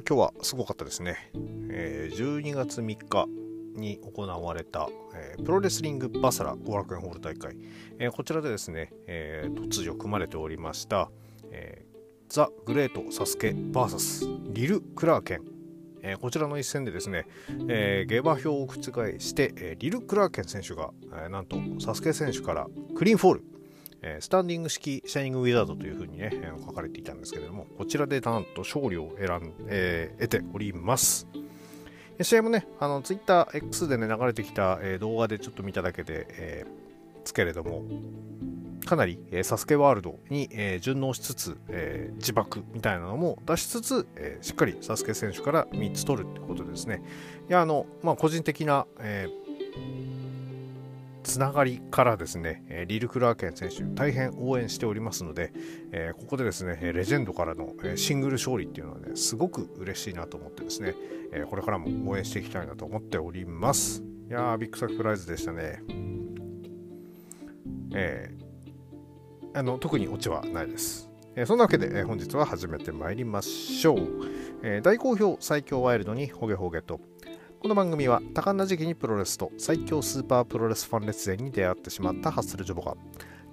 今日はすごかったですね、えー、12月3日に行われた、えー、プロレスリングバサラ後楽園ホール大会、えー、こちらでですね、えー、突如組まれておりました、えザ・グレート・サスケ VS リル・クラーケン、えこちらの一戦でですね、え下馬評を覆して、えリル・クラーケン選手が、えなんとサスケ選手からクリーンフォールえスタンディング式シャイニングウィザードというふうにね、え書かれていたんですけれども、こちらでなんと勝利を選ん、えー、得ております。試合もね、あの、ツイッター X でね、流れてきた、え、動画でちょっと見ただけで、えー、すけれども、かなり、えー、サスケワールドに、えー、順応しつつ、えー、自爆みたいなのも出しつつ、え、しっかりサスケ選手から3つ取るってことですね。いや、あの、まあ、個人的な、え、つながりからですね、リル・クラーケン選手、大変応援しておりますので、えここでですね、レジェンドからのシングル勝利っていうのはね、すごく嬉しいなと思ってですね、えこれからも応援していきたいなと思っております。いやー、ビッグサプライズでしたね。えー、あの特にオチはないです。えそんなわけで、え本日は始めてまいりましょう。え大好評最強ワイルドにホゲホゲとこの番組は多感な時期にプロレスと最強スーパープロレスファン列伝に出会ってしまったハッスルジョボが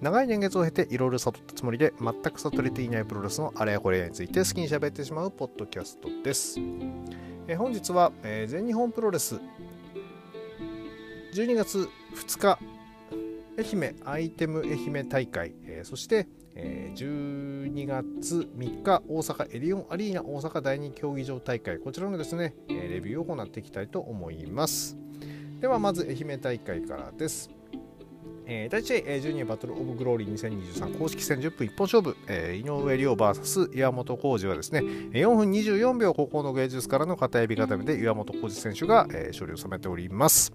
長い年月を経ていろいろ悟ったつもりで全く悟れていないプロレスのあれやこれやについて好きに喋ってしまうポッドキャストです。え本日は、えー、全日本プロレス12月2日愛媛アイテム愛媛大会、えー、そしてえー、12月3日大阪エディオンアリーナ大阪第2競技場大会。こちらのですね、えレビューを行っていきたいと思います。ではまず愛媛大会からです。えー、第1試合、えー、ジュニアバトルオブグローリー2023公式戦10分一本勝負、えー、井上亮 VS 岩本浩二はですね、4分24秒高校の芸術からの片指固めで岩本浩二選手が、えー、勝利を収めております。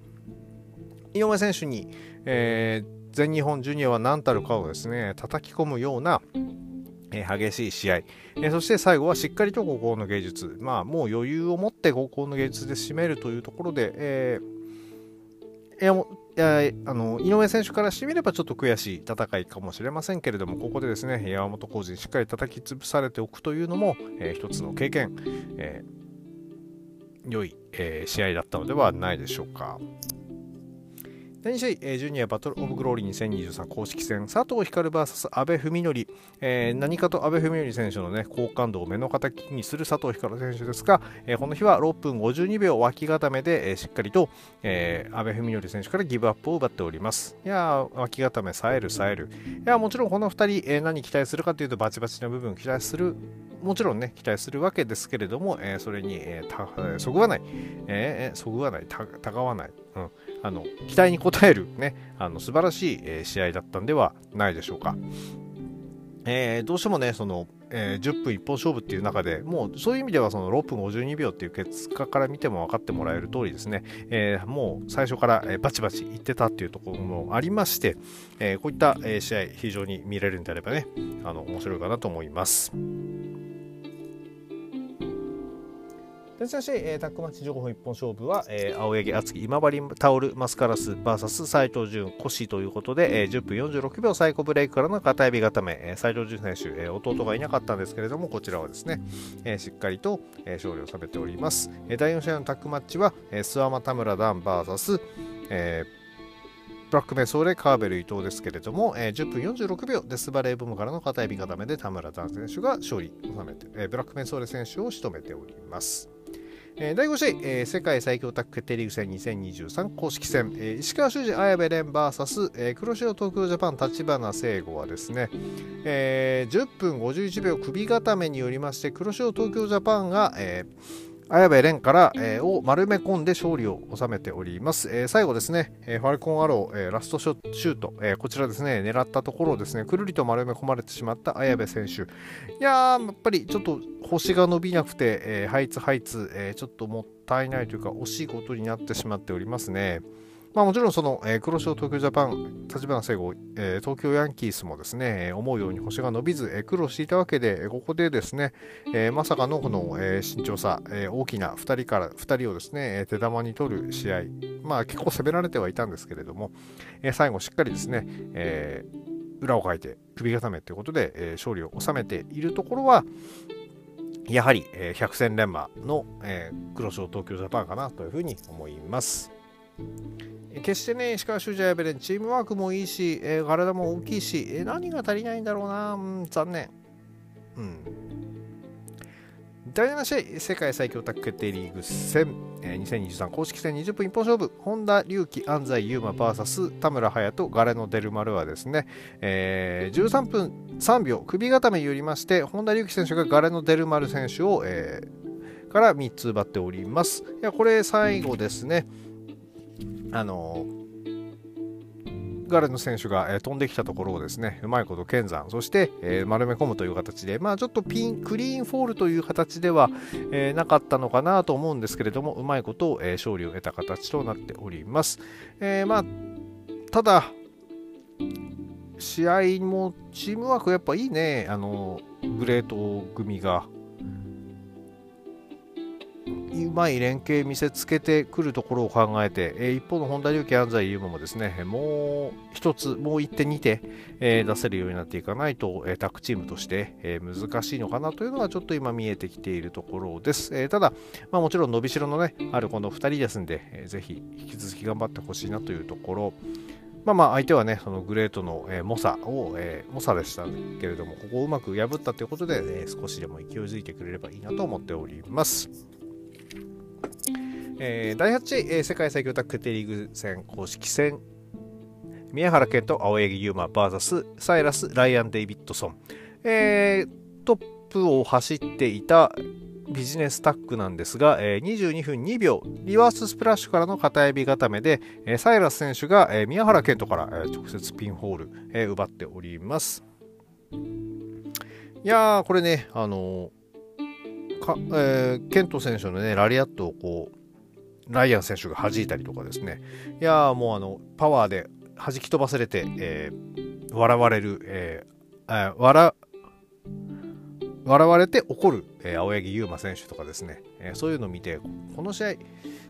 井上選手に、えー、全日本ジュニアは何たるかをですね、叩き込むような、えー、激しい試合、えー、そして最後はしっかりと高校の芸術、まあ、もう余裕を持って高校の芸術で締めるというところで、えー、いやもいやあの井上選手からしてみればちょっと悔しい戦いかもしれませんけれども、ここでですね山本浩二にしっかり叩き潰されておくというのも、えー、一つの経験、えー、良い、えー、試合だったのではないでしょうか。第2試合、え、ジュニアバトルオブグローリー2023公式戦、佐藤光 VS 阿部文則、えー、何かと阿部文則選手の、ね、好感度を目の敵にする佐藤光選手ですが、えー、この日は6分52秒脇固めで、えー、しっかりと、えー、阿部文則選手からギブアップを奪っております。いや脇固め、冴える、冴える。いやもちろんこの2人、えー、何期待するかというと、バチバチな部分期待するもちろんね、期待するわけですけれども、えー、それに、えー、そぐわない、えー、そぐわない、たがわない、うん、あの期待に応える、ね、あの素晴らしい、え、試合だったんではないでしょうか。え、どうしてもね、その、え、10分一本勝負っていう中でもうそういう意味ではその6分52秒っていう結果から見ても分かってもらえる通りですね、えー、もう最初から、えバチバチいってたっていうところもありまして、えこういった、え試合非常に見れるんであればねあの面白いかなと思います。でしかし、えー、タックマッチ情報一本勝負は、えー、青柳敦樹、今治タオル、マスカラス VS 斎藤潤、コシということで、えー、10分46秒サイコブレイクからの片指固め、えー、斎藤潤選手、えー、弟がいなかったんですけれども、こちらはですね、えー、しっかりと、えー、勝利を収めております。えー、第4試合のタックマッチは、えー、諏訪間田村ダン VS、えーブラックメソーレ、カーベル伊藤ですけれども、えー、10分46秒デスバレーボムからの片指固めで田村ダン選手が勝利を収めて、えー、ブラックメソーレ選手を仕留めております。えー、第5試合、えー、世界最強タッグ決定リーグ戦2023公式戦、えー、石川修司綾部蓮 VS、えー、黒潮東京ジャパン立花聖吾はですね、えー、10分51秒首固めによりまして黒潮東京ジャパンが、えー綾部蓮から、えー、を丸め込んで勝利を収めております。えー、最後ですね、えー、ファルコンアロー、えー、ラストシュート、えー、こちらですね、狙ったところをですね、くるりと丸め込まれてしまった綾部選手。いやー、やっぱりちょっと星が伸びなくて、えー、ハイツハイツ、えー、ちょっともったいないというか、惜しいことになってしまっておりますね。まあ、もちろんその、えー、黒潮東京ジャパン、立花聖吾、えー、東京ヤンキースもですね、思うように星が伸びず、えー、苦労していたわけで、ここでですね、えー、まさかのこの、えー、身長差、えー、大きな2人から2人をですね、手玉に取る試合、まあ結構攻められてはいたんですけれども、えー、最後しっかりですね、えー、裏をかいて首固めということで、えー、勝利を収めているところは、やはり、えー、百戦錬磨の、えー、黒潮東京ジャパンかなというふうに思います。決してね、石川修司やべれん、チームワークもいいし、えー、体も大きいし、えー、何が足りないんだろうな、うん、残念。うん。第7試合、世界最強タッグ決定リーグ戦、えー、2023公式戦20分一本勝負、本田隆起、安西優真 VS 田村隼人、ガレのデルマルはですね、えー、13分3秒、首固めによりまして、本田隆起選手がガレのデルマル選手を、えー、から3つ奪っております。いや、これ最後ですね、あのガレの選手が、え、飛んできたところをですねうまいこと剣山そして、え、丸め込むという形で、まあ、ちょっとピンクリーンフォールという形では、え、なかったのかなと思うんですけれどもうまいことを、え勝利を得た形となっております。えまあ、ただ試合もチームワークやっぱいいねあのグレート組がうまい連携見せつけてくるところを考えて、えー、一方の本田隆起安西優真もですね、もう一つ、もう一手二手、えー、出せるようになっていかないと、え、タッグチームとして、え、難しいのかなというのがちょっと今見えてきているところです。え、ただ、まあ、もちろん伸びしろのね、あるこの2人ですんで、えー、ぜひ引き続き頑張ってほしいなというところ。まあまあ相手はね、そのグレートの、えー、猛者を、えー、猛者でしたけれども、ここをうまく破ったということで、えー、少しでも勢いづいてくれればいいなと思っております。えー、第8位、えー、世界最強タッグテリーグ戦公式戦。宮原健と青柳優馬 VS サイラス・ライアン・デイビッドソン、えー、トップを走っていたビジネスタッグなんですが、えー、22分2秒リバーススプラッシュからの片指固めで、えー、サイラス選手が、えー、宮原健人から、えー、直接ピンホール、えー、奪っております。いやーこれねあのーかえー、ケント選手のねラリアットをこうライアン選手が弾いたりとかですね、いやもうあのパワーで弾き飛ばされて、えー、笑われる、えー、笑笑われて怒る、えー、青柳優馬選手とかですね、えー、そういうのを見て、この試合、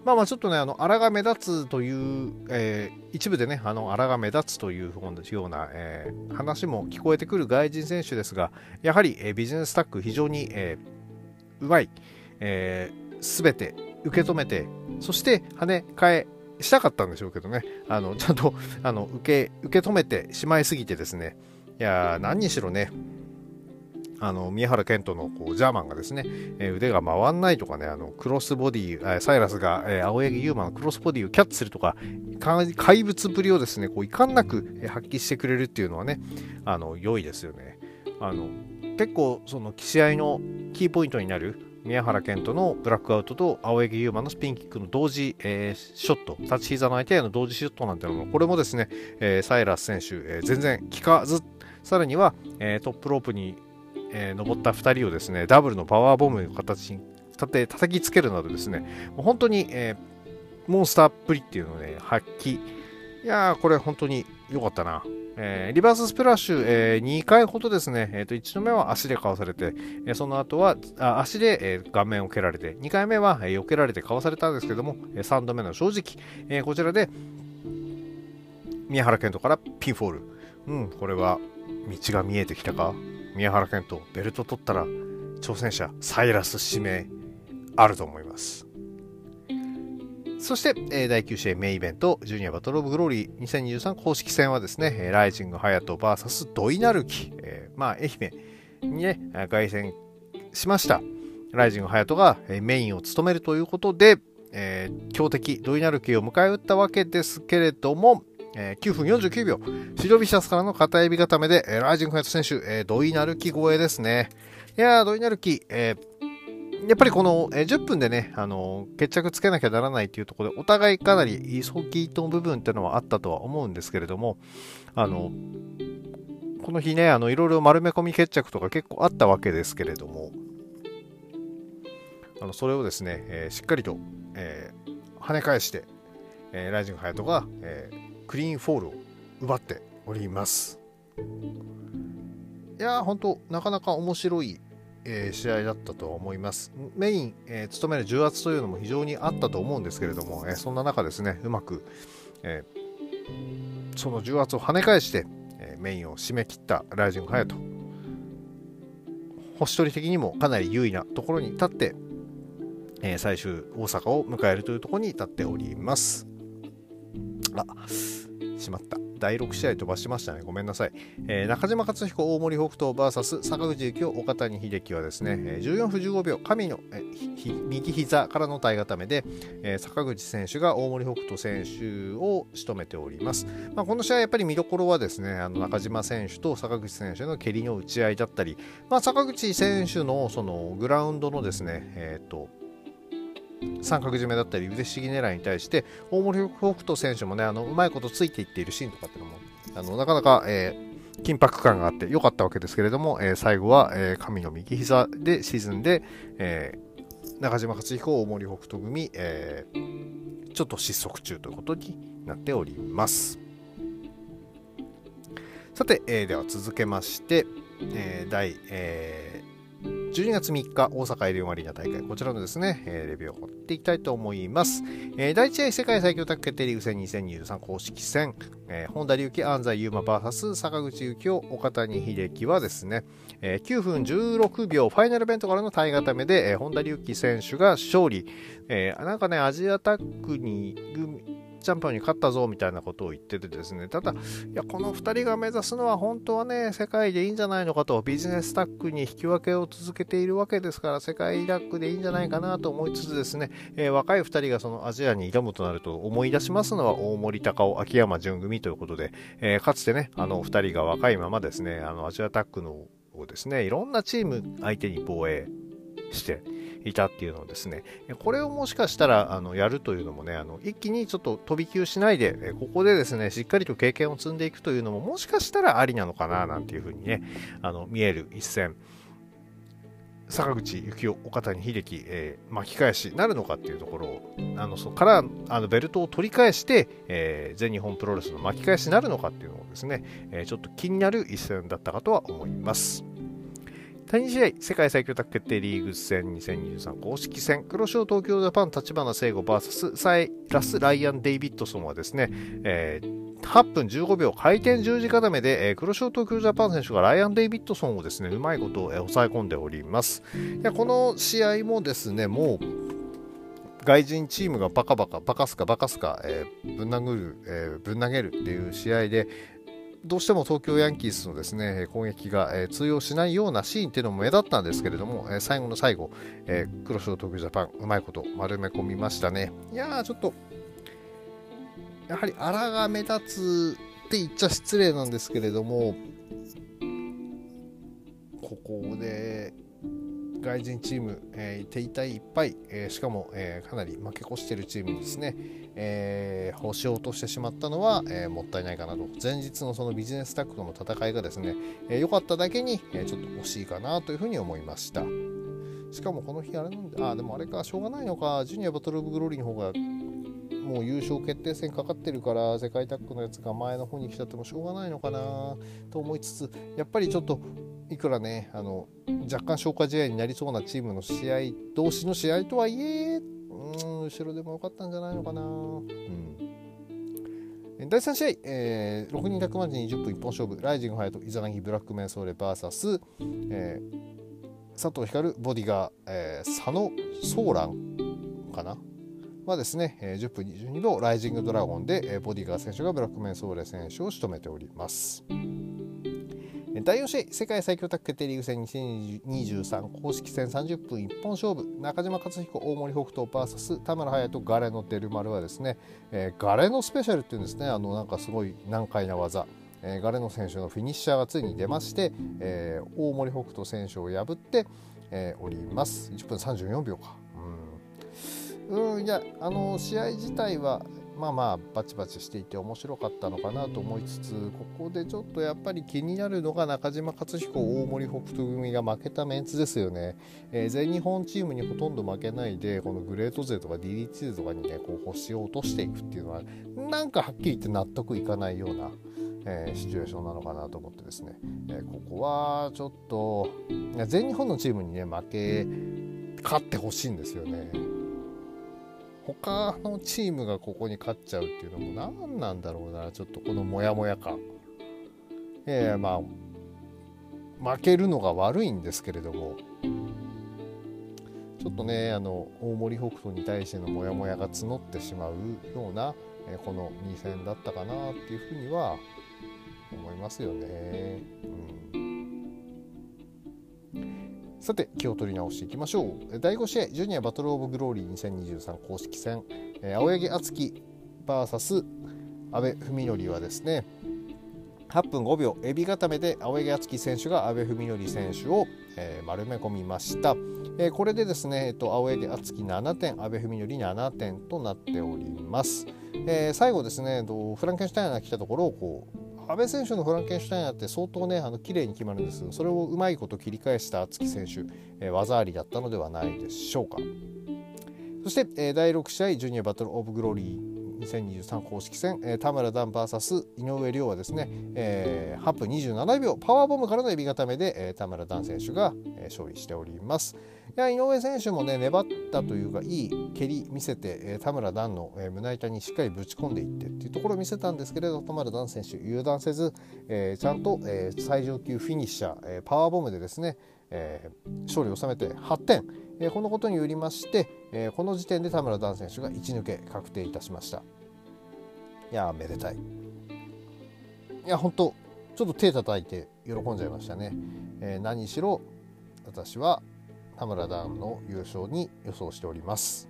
まあまあちょっとね、あの、荒が目立つという、えー、一部でね、あの、荒が目立つというような、えー、話も聞こえてくる外人選手ですが、やはり、えー、ビジネスタック非常に、えー、うまい、えー、て受け止めて、そして跳ね返したかったんでしょうけどね、あのちゃんとあの受け受け止めてしまいすぎてですね、いや何にしろね、あの宮原健人のこうジャーマンがですね、えー、腕が回んないとかね、あのクロスボディ、えー、サイラスが、えー、青柳優馬のクロスボディをキャッチするとか、怪物ぶりをですね、こう遺憾なく発揮してくれるっていうのはね、あの良いですよね。あの結構その試合のキーポイントになる宮原健人のブラックアウトと青柳優馬のスピンキックの同時、えー、ショット、立ち膝の相手への同時ショットなんていうのも、これもですね、えー、サイラス選手、えー、全然効かず、さらには、えトップロープに、え登った2人をですね、ダブルのパワーボムの形に立て叩きつけるなどですね、もう本当に、えモンスターっぷりっていうのをね、発揮。いやー、これ本当に良かったな。えー、リバーススプラッシュ、えー、2回ほどですね、えー、と1度目は足でかわされて、えー、その後はあ足で、えー、顔面を蹴られて、2回目は、えー、避けられてかわされたんですけども、えー、3度目の正直、えー、こちらで宮原健人からピンフォール。うん、これは道が見えてきたか？宮原健人、ベルト取ったら挑戦者、サイラス指名あると思います。そして、えー、第9試合メインイベント、ジュニアバトルオブグローリー2023公式戦はですね、ライジングハヤト VS ドイナルキ、えー、まあ、愛媛にね、凱旋しました。ライジングハヤトがメインを務めるということで、えー、強敵ドイナルキを迎え撃ったわけですけれども、えー、9分49秒、シドビシャスからの片指固めで、えー、ライジングハヤト選手、えー、ドイナルキ超えですね。いやー、ドイナルキ、えーやっぱりこの、10分でね、あの決着つけなきゃならないというところで、お互いかなり急ぎの部分っていうのはあったとは思うんですけれども、あの、この日ね、あの、いろいろ丸め込み決着とか結構あったわけですけれども、あのそれをですね、えー、しっかりと、えー、跳ね返して、えー、ライジングハヤトが、えー、クリーンフォールを奪っております。いやー、本当なかなか面白いえー、試合だったと思います。メイン、えー、務める重圧というのも非常にあったと思うんですけれども、えー、そんな中ですね、うまく、えその重圧を跳ね返して、えメインを締め切ったライジングハヤト。星取り的にもかなり優位なところに立って、え、最終大阪を迎えるというところに立っております。あしまった。第6試合飛ばしましたね。ごめんなさい。えー、中島克彦、大森北斗 VS 坂口幸雄、岡谷秀樹はですね、え14分15秒、神の、え右膝からの体固めで、えー、坂口選手が大森北斗選手を仕留めております。まあ、この試合、やっぱり見どころはですね、あの中島選手と坂口選手の蹴りの打ち合いだったり、まあ、坂口選手のそのグラウンドのですね、えっ、ー、と、三角締めだったり腕ひしぎ狙いに対して大森北斗選手もねあのうまいことついていっているシーンとかっていうのもあのなかなか、えー、緊迫感があって良かったわけですけれども、えー、最後は、えー、神の右膝で沈んで、えー、中島克彦大森北斗組、えー、ちょっと失速中ということになっております。さて、えー、では続けまして、えー、第、えー12月3日、大阪エリオンアリーナ大会、こちらのですね、えー、レビューを掘っていきたいと思います。えー、第1試合、世界最強卓球決定リーグ戦2023公式戦、えー、本田隆起、安西優馬 VS 坂口幸雄、岡谷秀樹はですね、えー、9分16秒、ファイナルベントからの体固めで、えー、本田隆起選手が勝利。えー、なんかね、アジアタックにチャンピオンに勝ったぞみたいなことを言っててですね、ただ、いや、この2人が目指すのは本当はね、世界でいいんじゃないのかと、ビジネスタックに引き分けを続けているわけですから、世界ラックでいいんじゃないかなと思いつつですね、えー、若い2人がそのアジアに挑むとなると思い出しますのは大森隆夫、秋山純組ということで、えー、かつてね、あの2人が若いままですね、あのアジアタックのをですね、いろんなチーム相手に防衛して、いたっていうのをですね、これをもしかしたらあのやるというのもね、あの一気にちょっと飛び級しないで、ここでですね、しっかりと経験を積んでいくというのももしかしたらありなのかななんていうふうにね、あの見える一戦。坂口幸雄、岡谷秀樹、えー、巻き返しなるのかっていうところを、あのそこからあのベルトを取り返して、えー、全日本プロレスの巻き返しなるのかっていうのをですね、えー、ちょっと気になる一戦だったかとは思います。第2試合、世界最強卓決定リーグ戦2023公式戦、黒潮東京ジャパン立花聖吾 VS サイラス・ライアン・デイビッドソンはですね、えー、8分15秒回転十字固めで、えー、黒潮東京ジャパン選手がライアン・デイビッドソンをですね、うまいことを、えー、抑え込んでおります。いやこの試合もですね、もう外人チームがバカバカ、バカすかバカすか、えー、ぶん殴る、えー、ぶん投げるっていう試合で、どうしても東京ヤンキースのですね攻撃が、え、通用しないようなシーンっていうのも目立ったんですけれども、え、最後の最後、え、黒潮東京ジャパンうまいこと丸め込みましたね。いやーちょっとやはり荒が目立つって言っちゃ失礼なんですけれどもここで外人チーム、えー、手痛いっぱい、え、しかも、え、かなり負け越しているチームにですね、えー、星を落としてしまったのは、えー、もったいないかなと。前日のそのビジネスタッグとの戦いがですね良、えー、かっただけに、え、ちょっと惜しいかなというふうに思いました。しかもこの日あれなんであでもあれかしょうがないのか。ジュニアバトル・オブ・グローリーの方がもう優勝決定戦かかってるから世界タッグのやつが前の方に来ちゃってもしょうがないのかなと思いつつやっぱりちょっといくらねあの若干消化試合になりそうなチームの試合同士の試合とはいえうん後ろでもよかったんじゃないのかな。うん第3試合、えー、6人100万人20分一本勝負、ライジングハヤト、イザナギブラックメンソーレ VS、えー、佐藤光、ボディガー、えー、佐野ソーランかな？はですね、えー、10分22秒、ライジングドラゴンで、え、ボディガー選手がブラックメンソーレ選手を仕留めております。第4試合、世界最強タッグ決定リーグ戦2023公式戦30分一本勝負、中島克彦、大森北斗 VS 田村隼人、ガレのデルマルはですね、えー、ガレのスペシャルっていうんですね、あのなんかすごい難解な技、えー、ガレの選手のフィニッシャーがついに出まして、えー、大森北斗選手を破って、えー、おります。1分34秒か。うん、うんいやあの試合自体はまあまあバチバチしていて面白かったのかなと思いつつここでちょっとやっぱり気になるのが中島克彦大森北斗組が負けたメンツですよね、えー、全日本チームにほとんど負けないでこのグレート勢とか DDT 勢とかにねこう星を落としていくっていうのはなんかはっきり言って納得いかないようなえー、シチュエーションなのかなと思ってですね、えー、ここはちょっと全日本のチームにね負け勝ってほしいんですよね。他のチームがここに勝っちゃうっていうのも何なんだろうな。ちょっとこのモヤモヤ感。えー、まあ負けるのが悪いんですけれども。ちょっとねあの大森北斗に対してのモヤモヤが募ってしまうような、えこの2戦だったかなっていうふうには思いますよね。うん。さて気を取り直していきましょう。第5試合ジュニアバトル・オブ・グローリー2023公式戦、えー、青柳敦樹 VS 阿部文則はですね8分5秒エビ固めで青柳敦樹選手が阿部文則選手を、えー、丸め込みました、えー、これでですね、えっと、青柳敦樹7点阿部文則7点となっております、えー、最後ですねフランケンシュタイナーが来たところをこう阿部選手のフランケンシュタイナーって相当ねあの綺麗に決まるんですそれをうまいこと切り返した敦貴選手、えー、技ありだったのではないでしょうか。そして、えー、第6試合ジュニアバトルオブグローリー。2023公式戦、えー、田村段 VS 井上涼はですね、えー、8分27秒パワーボムからのエビ固めで、えー、田村段選手が、えー、勝利しております。いや井上選手もね粘ったというかいい蹴り見せて、えー、田村段の、えー、胸板にしっかりぶち込んでいってっていうところを見せたんですけれど田村段選手油断せず、えー、ちゃんと、えー、最上級フィニッシャー、えー、パワーボムでですね、えー、勝利を収めて8点、え、このことによりまして、え、この時点で田村段選手が1抜け確定いたしました。いやめでたい。いや本当ちょっと手叩いて喜んじゃいましたね、え、何しろ私は田村段の優勝に予想しております。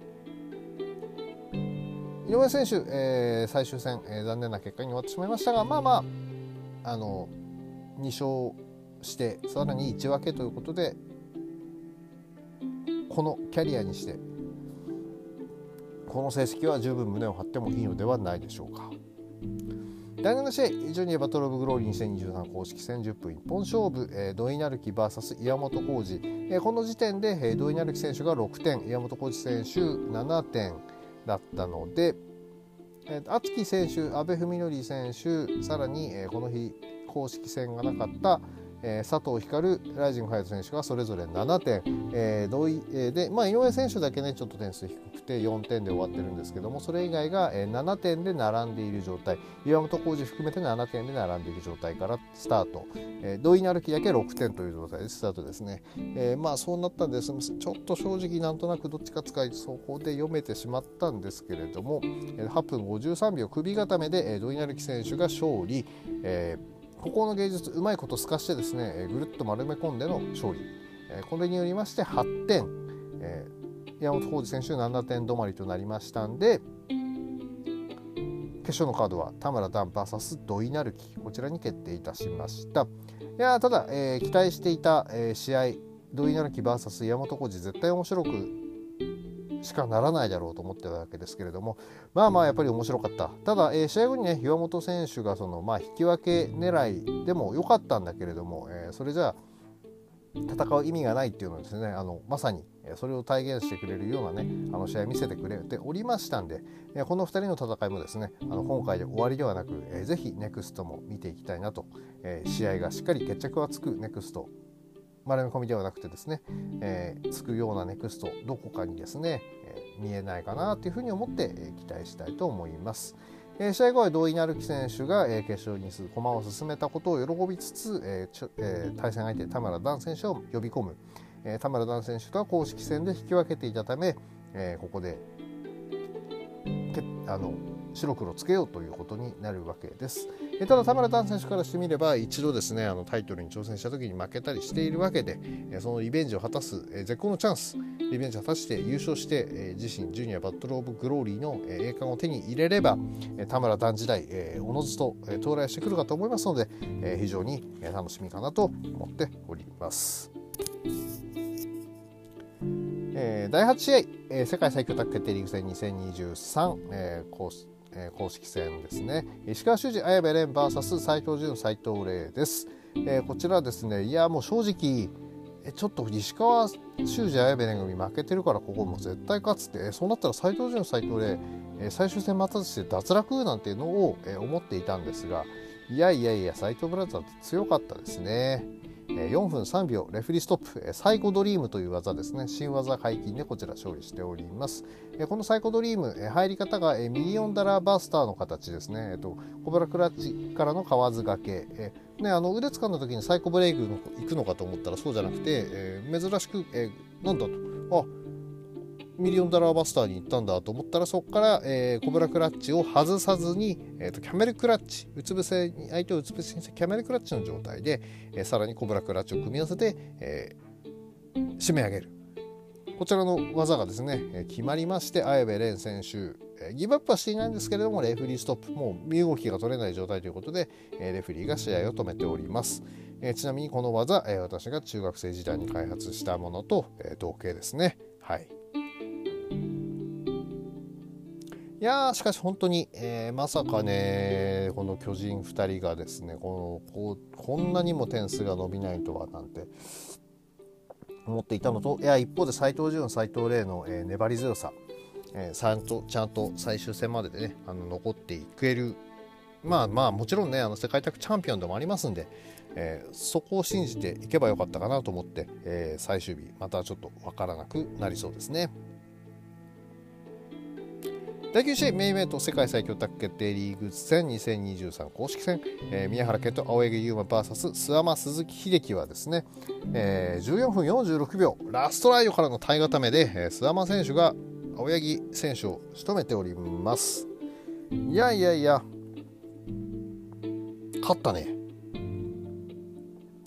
井上選手、えー、最終戦、えー、残念な結果に終わってしまいましたがまあまああの2勝してさらに1分けということでこのキャリアにしてこの成績は十分胸を張ってもいいのではないでしょうか。第7試合ジュニアバトル・オブ・グローリー2023公式戦10分一本勝負、えー、土井成樹 VS 岩本浩二、えー、この時点で、えー、土井成樹選手が6点岩本浩二選手7点だったので、えー、敦樹選手阿部文則選手さらに、えー、この日公式戦がなかったえー、佐藤光ライジングハイト選手がそれぞれ7点、えー、同意、えー、で、まあ、井上選手だけねちょっと点数低くて4点で終わってるんですけどもそれ以外が、えー、7点で並んでいる状態。岩本浩二含めて7点で並んでいる状態からスタート、えー、土井成樹だけ6点という状態でスタートですね、えー、まあそうなったんです。ちょっと正直なんとなくどっちか使いそこで読めてしまったんですけれども8分53秒首固めで土井成樹選手が勝利、えーここの芸術うまいこと透かしてですねえぐるっと丸め込んでの勝利。えこれによりまして8点。え山本浩二選手7点止まりとなりましたんで決勝のカードは田村段 VS 土井成樹。こちらに決定いたしました。いやただ、えー、期待していた、えー、試合土井成樹 VS 山本浩二絶対面白くしかならないだろうと思ってたわけですけれどもまあまあやっぱり面白かった。ただ、えー、試合後にね岩本選手がその、まあ、引き分け狙いでも良かったんだけれども、えー、それじゃあ戦う意味がないっていうのをですねあのまさにそれを体現してくれるようなねあの試合見せてくれておりましたんでこの2人の戦いもですねあの今回で終わりではなくぜひネクストも見ていきたいなと試合がしっかり決着がつくネクスト丸め込みではなくてですね、えー、つくようなネクストどこかにですね、えー、見えないかなというふうに思って、えー、期待したいと思います。えー、試合後は土井成樹選手が、えー、決勝に駒を進めたことを喜びつつ、えーえー、対戦相手田村段選手を呼び込む、えー、田村段選手とは公式戦で引き分けていたため、えー、ここでけあの白黒つけようということになるわけです。えただ田村丹選手からしてみれば一度ですねあのタイトルに挑戦した時に負けたりしているわけでえそのリベンジを果たすえ絶好のチャンスリベンジを果たして優勝してえ自身ジュニアバトル・オブ・グローリーのえ栄冠を手に入れればえ田村丹時代えおのずとえ到来してくるかと思いますのでえ非常に楽しみかなと思っております。え第8試合え世界最強タッグ決定リーグ戦2023、コースえ公式戦ですね。石川修司綾部蓮 VS 斉藤潤斉藤麗です、えー、こちらですね。いやもう正直えちょっと石川修司綾部蓮組負けてるからここも絶対勝つってそうなったら斉藤潤斉藤麗、最終戦待たずして脱落なんていうのを、思っていたんですがいやいやいや斎藤ブラザーズ強かったですね。4分3秒レフリーストップサイコドリームという技ですね。新技解禁でこちら勝利しております。このサイコドリーム入り方がミリオンダラーバスターの形ですね、えっと、コブラクラッチからの河津掛け。ね、あの腕掴んだ時にサイコブレイクの行くのかと思ったらそうじゃなくて、えー、珍しく、えー、なんだと。あミリオンダラーバスターに行ったんだと思ったらそこから、えー、コブラクラッチを外さずに、えーと、キャメルクラッチうつ伏せに相手をうつ伏せにしてキャメルクラッチの状態で、えー、さらにコブラクラッチを組み合わせて、えー、締め上げる。こちらの技がですね、え、決まりまして綾部蓮選手、え、ギブアップはしていないんですけれどもレフリーストップもう身動きが取れない状態ということで、え、レフリーが試合を止めております、え、ちなみにこの技、え、私が中学生時代に開発したものと、えー、同型ですね。はい。いやしかし本当に、えー、まさかねこの巨人2人がですねこのこうこんなにも点数が伸びないとはなんて思っていたのといや一方で斎藤潤斎藤麗の、えー、粘り強さ、えー、ちゃんとちゃんと最終戦まででねあの残っていけるまあまあもちろんねあの世界卓チャンピオンでもありますんで、えー、そこを信じていけばよかったかなと思って、え、最終日またちょっと分からなくなりそうですね。第9試合メインイト世界最強タッグ決定リーグ戦2023公式戦、えー、宮原健人青柳優馬 VS 諏訪間鈴木秀樹はですね、えー、14分46秒ラストライドからの体固めで、えー、諏訪魔選手が青柳選手を仕留めております。いやいやいや勝ったね。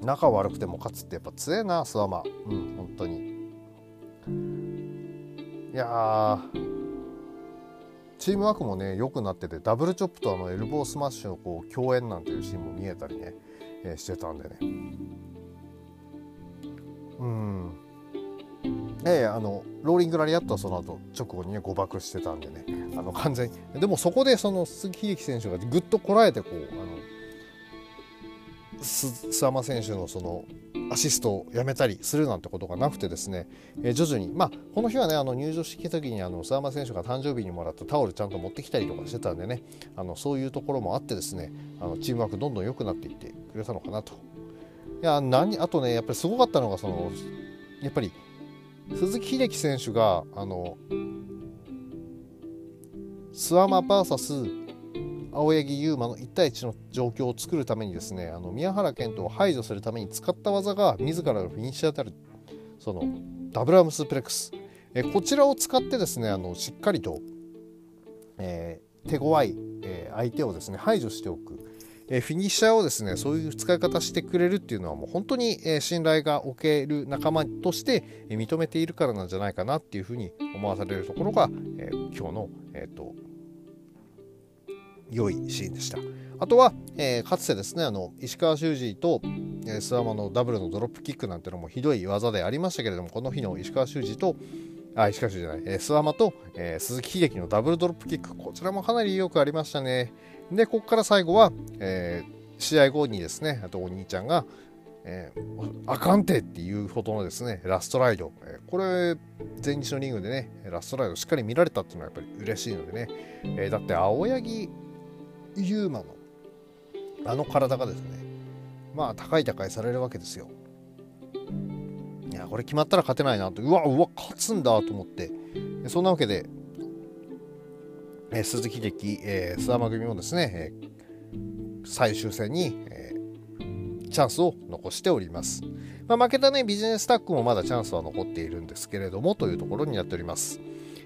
仲悪くても勝つってやっぱ強えな諏訪魔うん本当に。いやチームワークもね良くなっててダブルチョップとあのエルボースマッシュのこう共演なんていうシーンも見えたりね、えー、してたんでね。うん。ええあのローリングラリアットはその後直後にね誤爆してたんでね。あの完全に。でもそこでその鈴木秀樹選手がぐっとこらえてこうあの須山選手のそのアシストをやめたりするなんてことがなくてですね、えー、徐々に、まあ、この日はねあの入場してきた時にあの須山選手が誕生日にもらったタオルちゃんと持ってきたりとかしてたんでねあのそういうところもあってですねあのチームワークどんどん良くなっていってくれたのかなと。いや何あとねやっぱりすごかったのがそのやっぱり鈴木秀樹選手があの諏訪間 VS 青柳優馬の1対1の状況を作るためにですねあの宮原健人を排除するために使った技が自らのフィニッシャーであるそのダブルアームスープレックス。えこちらを使ってですねあのしっかりと、えー、手強い、えー、相手をですね排除しておく、え、フィニッシャーをですねそういう使い方してくれるっていうのはもう本当に、え信頼が置ける仲間として、え認めているからなんじゃないかなっていうふうに思わされるところが、え今日の、えーと良いシーンでした。あとは、えー、かつてですねあの石川修司と、え、諏訪間のダブルのドロップキックなんてのもひどい技でありましたけれどもこの日の石川修司とあ石川修司じゃない、えー、諏訪間と、えー、鈴木秀樹のダブルドロップキックこちらもかなりよくありましたね。でここから最後は、えー、試合後にですねあとお兄ちゃんがえー、あかんてっていうほどのですねラストライド、えー、これ前日のリングでねラストライドしっかり見られたっていうのはやっぱり嬉しいのでね、えー、だって青柳ユーマの。あの体がですね。まあ高い高いされるわけですよ。いやこれ決まったら勝てないなと。うわうわ勝つんだと思って。そんなわけで、えー、鈴木秀樹、えー、諏訪間組もですね、えー、最終戦に、えー、チャンスを残しております、まあ、負けたねビジネスタッグもまだチャンスは残っているんですけれどもというところになっております。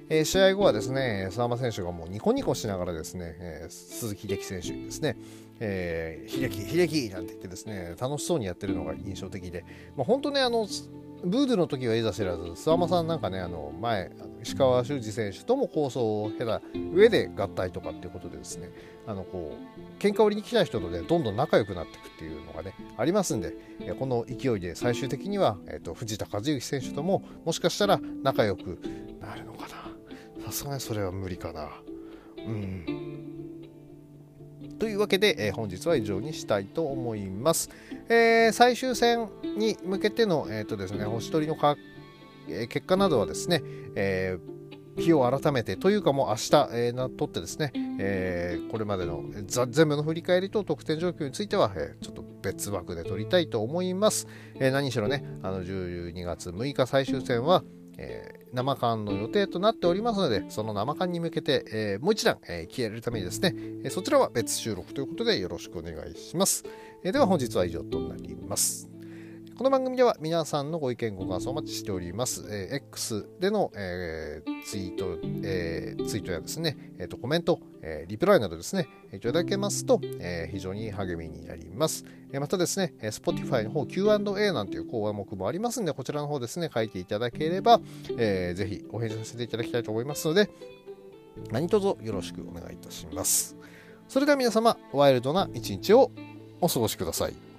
えー、試合後はですね、澤間選手がもうニコニコしながらですね、えー、鈴木秀樹選手ですね、えー、秀樹、秀樹なんて言ってですね、楽しそうにやってるのが印象的で、まあ、本当ね、あの、ブードゥの時はいざ知らず、諏訪間さんなんかね、あの前、石川修司選手とも構想を経た上で合体とかっていうことでですね、あのこう喧嘩売りに来た人とね、どんどん仲良くなっていくっていうのがね、ありますんで、この勢いで最終的には、えーと藤田和幸選手とももしかしたら仲良くなるのかな。さすがにそれは無理かな。うん。というわけで、えー、本日は以上にしたいと思います。えー、最終戦に向けての、えーとですね、星取りのか、えー、結果などはですね、え日を改めてというかもう明日、えー、なとってですね、えー、これまでの全部の振り返りと得点状況については、えー、ちょっと別枠で取りたいと思います、えー、何しろねあの12月6日最終戦は、えー、生缶の予定となっておりますのでその生缶に向けて、えー、もう一段、えー、消えるためにですね、え、そちらは別収録ということでよろしくお願いします、え、では本日は以上となります。この番組では皆さんのご意見ご感想お待ちしております。えー、X での、えー、ツイート、えー、ツイートやですね、えーと、コメント、え、リプライなどですね、いただけますと、え、非常に励みになります。え、またですね、Spotify の方 Q&A なんていう項目もありますので、こちらの方ですね、書いていただければ、えー、ぜひお返事させていただきたいと思いますので、何卒よろしくお願いいたします。それでは皆様、ワイルドな一日をお過ごしください。